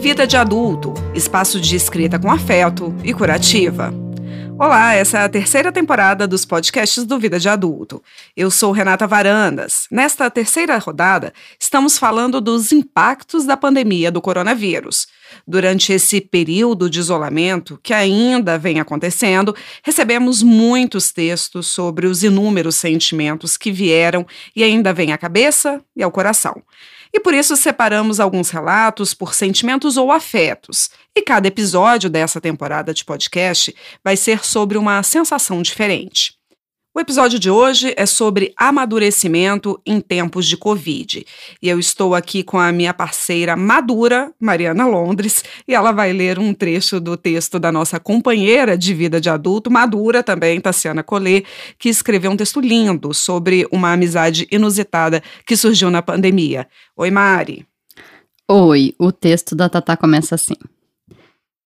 Vida de Adulto espaço de escrita com afeto e curativa. Olá, essa é a terceira temporada dos podcasts do Vida de Adulto. Eu sou Renata Varandas. Nesta terceira rodada, estamos falando dos impactos da pandemia do coronavírus. Durante esse período de isolamento, que ainda vem acontecendo, recebemos muitos textos sobre os inúmeros sentimentos que vieram e ainda vêm à cabeça e ao coração. E por isso separamos alguns relatos por sentimentos ou afetos. E cada episódio dessa temporada de podcast vai ser sobre uma sensação diferente. O episódio de hoje é sobre amadurecimento em tempos de Covid. E eu estou aqui com a minha parceira madura, Mariana Londres, e ela vai ler um trecho do texto da nossa companheira de vida de adulto, madura também, Tassiana Collet, que escreveu um texto lindo sobre uma amizade inusitada que surgiu na pandemia. Oi, Mari. Oi, o texto da Tatá começa assim.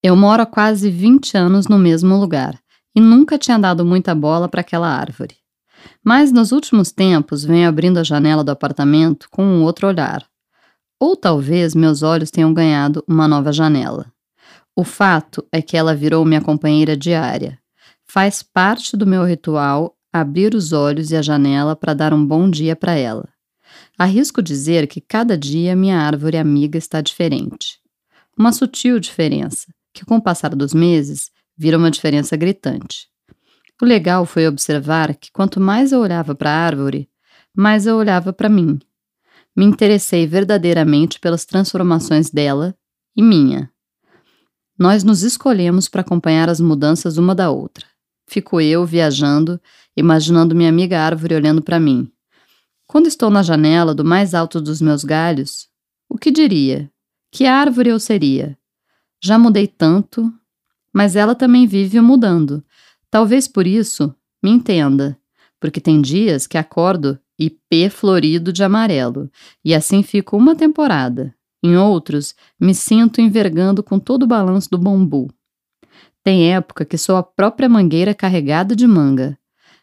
Eu moro há quase 20 anos no mesmo lugar e nunca tinha dado muita bola para aquela árvore. Mas nos últimos tempos venho abrindo a janela do apartamento com um outro olhar. Ou talvez meus olhos tenham ganhado uma nova janela. O fato é que ela virou minha companheira diária. Faz parte do meu ritual abrir os olhos e a janela para dar um bom dia para ela. Arrisco dizer que cada dia minha árvore amiga está diferente. Uma sutil diferença, que com o passar dos meses vira uma diferença gritante. O legal foi observar que quanto mais eu olhava para a árvore, mais eu olhava para mim. Me interessei verdadeiramente pelas transformações dela e minha. Nós nos escolhemos para acompanhar as mudanças uma da outra. Fico eu viajando, imaginando minha amiga árvore olhando para mim. Quando estou na janela do mais alto dos meus galhos, o que diria? Que árvore eu seria? Já mudei tanto, mas ela também vive mudando. Talvez por isso me entenda, porque tem dias que acordo IP florido de amarelo, e assim fico uma temporada. Em outros, me sinto envergando com todo o balanço do bambu. Tem época que sou a própria mangueira carregada de manga,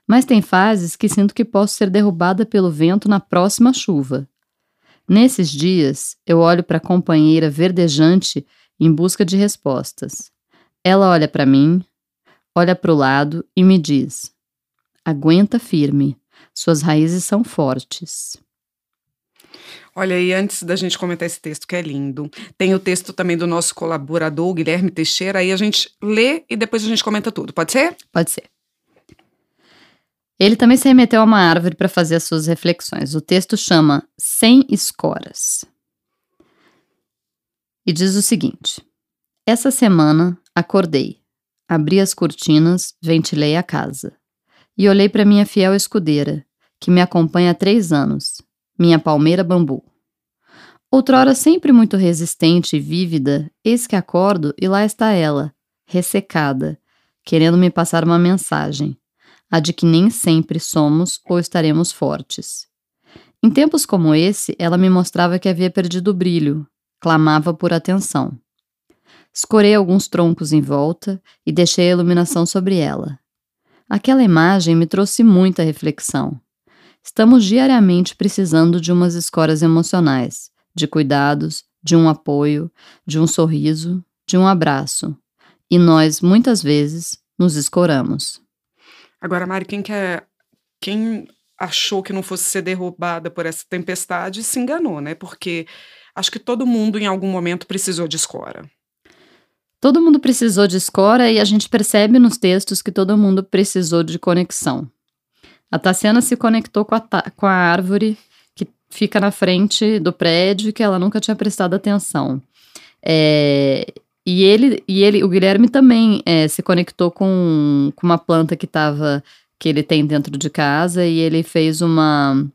mas tem fases que sinto que posso ser derrubada pelo vento na próxima chuva. Nesses dias, eu olho para a companheira verdejante em busca de respostas. Ela olha para mim, olha para o lado e me diz: Aguenta firme, suas raízes são fortes. Olha aí, antes da gente comentar esse texto que é lindo, tem o texto também do nosso colaborador, Guilherme Teixeira, aí a gente lê e depois a gente comenta tudo. Pode ser? Pode ser. Ele também se remeteu a uma árvore para fazer as suas reflexões. O texto chama Sem Escoras. E diz o seguinte: Essa semana Acordei, abri as cortinas, ventilei a casa e olhei para minha fiel escudeira, que me acompanha há três anos, minha palmeira bambu. Outrora sempre muito resistente e vívida, eis que acordo e lá está ela, ressecada, querendo me passar uma mensagem, a de que nem sempre somos ou estaremos fortes. Em tempos como esse, ela me mostrava que havia perdido o brilho, clamava por atenção. Escorei alguns troncos em volta e deixei a iluminação sobre ela. Aquela imagem me trouxe muita reflexão. Estamos diariamente precisando de umas escoras emocionais, de cuidados, de um apoio, de um sorriso, de um abraço. E nós, muitas vezes, nos escoramos. Agora, Mari, quem quer. Quem achou que não fosse ser derrubada por essa tempestade se enganou, né? Porque acho que todo mundo em algum momento precisou de escora. Todo mundo precisou de escora e a gente percebe nos textos que todo mundo precisou de conexão. A Tassiana se conectou com a, com a árvore que fica na frente do prédio que ela nunca tinha prestado atenção. É, e ele, e ele, o Guilherme também é, se conectou com, com uma planta que estava que ele tem dentro de casa e ele fez uma,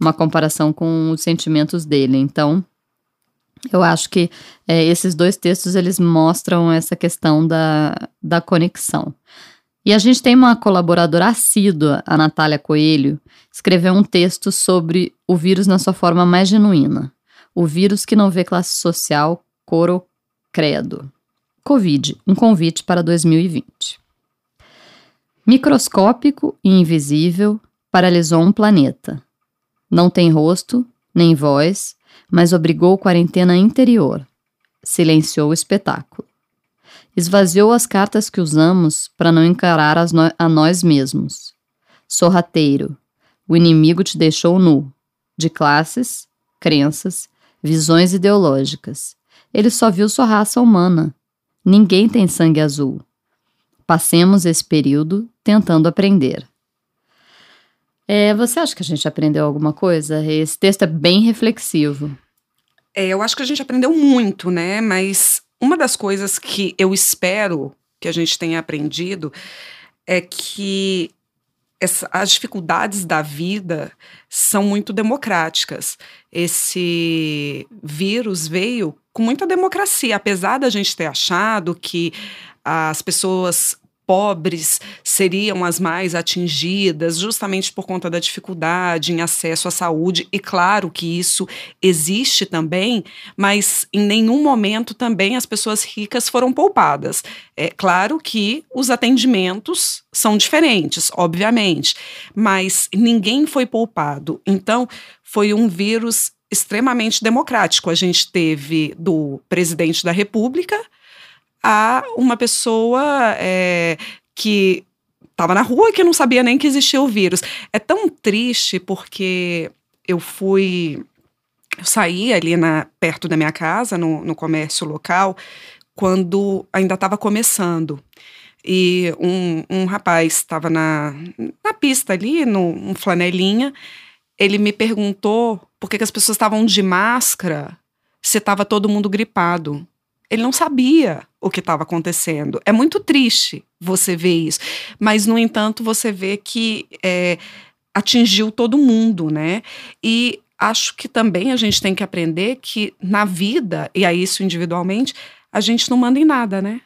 uma comparação com os sentimentos dele. Então, eu acho que é, esses dois textos eles mostram essa questão da, da conexão. E a gente tem uma colaboradora assídua, a Natália Coelho, escreveu um texto sobre o vírus na sua forma mais genuína. O vírus que não vê classe social, cor ou credo. Covid, um convite para 2020. Microscópico e invisível, paralisou um planeta. Não tem rosto, nem voz, mas obrigou quarentena interior. silenciou o espetáculo. Esvaziou as cartas que usamos para não encarar no a nós mesmos. Sorrateiro, o inimigo te deixou nu, de classes, crenças, visões ideológicas. Ele só viu sua raça humana. Ninguém tem sangue azul. Passemos esse período tentando aprender. É, você acha que a gente aprendeu alguma coisa? Esse texto é bem reflexivo. É, eu acho que a gente aprendeu muito, né? Mas uma das coisas que eu espero que a gente tenha aprendido é que essa, as dificuldades da vida são muito democráticas. Esse vírus veio com muita democracia, apesar da gente ter achado que as pessoas pobres seriam as mais atingidas, justamente por conta da dificuldade em acesso à saúde. E claro que isso existe também, mas em nenhum momento também as pessoas ricas foram poupadas. É claro que os atendimentos são diferentes, obviamente, mas ninguém foi poupado. Então, foi um vírus extremamente democrático. A gente teve do presidente da República a uma pessoa é, que estava na rua e que não sabia nem que existia o vírus. É tão triste porque eu fui. Eu saí ali na, perto da minha casa, no, no comércio local, quando ainda estava começando. E um, um rapaz estava na, na pista ali, no um flanelinha. Ele me perguntou por que, que as pessoas estavam de máscara se estava todo mundo gripado. Ele não sabia o que estava acontecendo. É muito triste você ver isso. Mas, no entanto, você vê que é, atingiu todo mundo, né? E acho que também a gente tem que aprender que na vida, e é isso individualmente, a gente não manda em nada, né?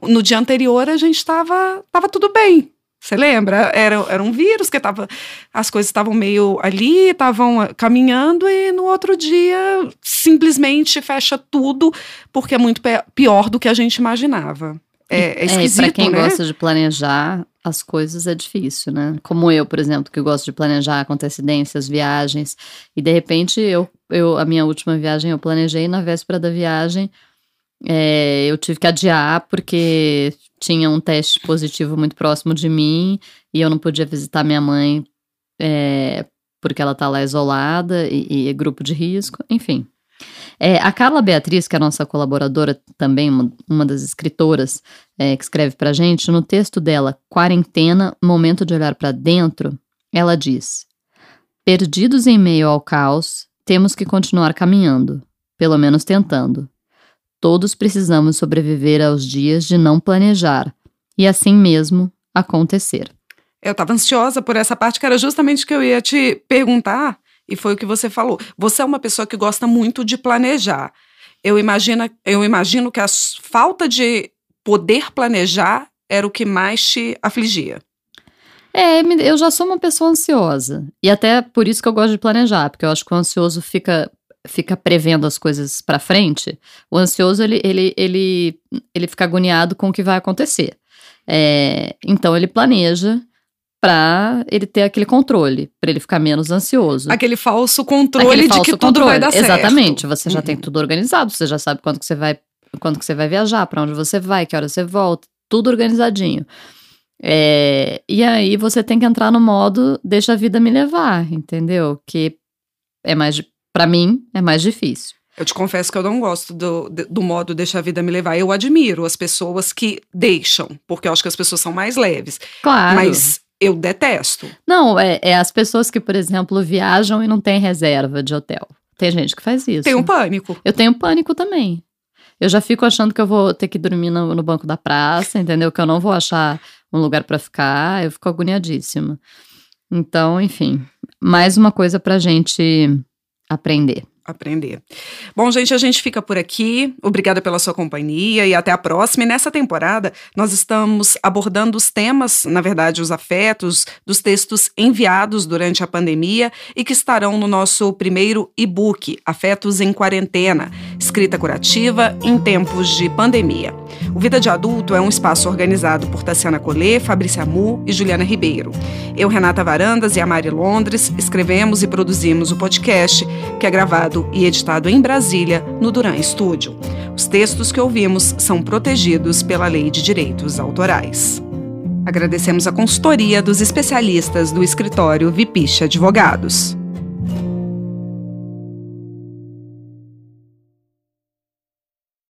No dia anterior a gente estava tava tudo bem. Você lembra? Era, era um vírus que tava. As coisas estavam meio ali, estavam caminhando, e no outro dia simplesmente fecha tudo, porque é muito pior do que a gente imaginava. É, é esquisito, é, pra quem né? gosta de planejar as coisas é difícil, né? Como eu, por exemplo, que gosto de planejar antecedências, viagens, e de repente eu, eu a minha última viagem eu planejei na véspera da viagem. É, eu tive que adiar porque tinha um teste positivo muito próximo de mim e eu não podia visitar minha mãe é, porque ela tá lá isolada e, e é grupo de risco, enfim. É, a Carla Beatriz, que é a nossa colaboradora também, uma, uma das escritoras é, que escreve pra gente, no texto dela, Quarentena, Momento de Olhar para Dentro, ela diz: Perdidos em meio ao caos, temos que continuar caminhando, pelo menos tentando. Todos precisamos sobreviver aos dias de não planejar e assim mesmo acontecer. Eu estava ansiosa por essa parte que era justamente o que eu ia te perguntar e foi o que você falou. Você é uma pessoa que gosta muito de planejar. Eu imagino, eu imagino que a falta de poder planejar era o que mais te afligia. É, eu já sou uma pessoa ansiosa. E até por isso que eu gosto de planejar, porque eu acho que o ansioso fica fica prevendo as coisas para frente, o ansioso ele, ele, ele, ele fica agoniado com o que vai acontecer. É, então ele planeja para ele ter aquele controle, para ele ficar menos ansioso. Aquele falso controle aquele falso de que controle. tudo vai dar certo. Exatamente, você já uhum. tem tudo organizado, você já sabe quando que você vai, quando que você vai viajar, para onde você vai, que hora você volta, tudo organizadinho. É, e aí você tem que entrar no modo deixa a vida me levar, entendeu? Que é mais para mim, é mais difícil. Eu te confesso que eu não gosto do, do modo deixar a vida me levar. Eu admiro as pessoas que deixam, porque eu acho que as pessoas são mais leves. Claro. Mas eu detesto. Não, é, é as pessoas que, por exemplo, viajam e não têm reserva de hotel. Tem gente que faz isso. Tem um pânico. Eu tenho pânico também. Eu já fico achando que eu vou ter que dormir no, no banco da praça, entendeu? Que eu não vou achar um lugar para ficar. Eu fico agoniadíssima. Então, enfim, mais uma coisa pra gente aprender. Aprender. Bom, gente, a gente fica por aqui. Obrigada pela sua companhia e até a próxima. E nessa temporada, nós estamos abordando os temas, na verdade, os afetos dos textos enviados durante a pandemia e que estarão no nosso primeiro e-book, Afetos em Quarentena Escrita Curativa em Tempos de Pandemia. O Vida de Adulto é um espaço organizado por Tassiana Collet, Fabrícia Amu e Juliana Ribeiro. Eu, Renata Varandas e a Mari Londres escrevemos e produzimos o podcast, que é gravado e editado em Brasília, no Duran Studio. Os textos que ouvimos são protegidos pela Lei de Direitos Autorais. Agradecemos a consultoria dos especialistas do escritório Vipiche Advogados.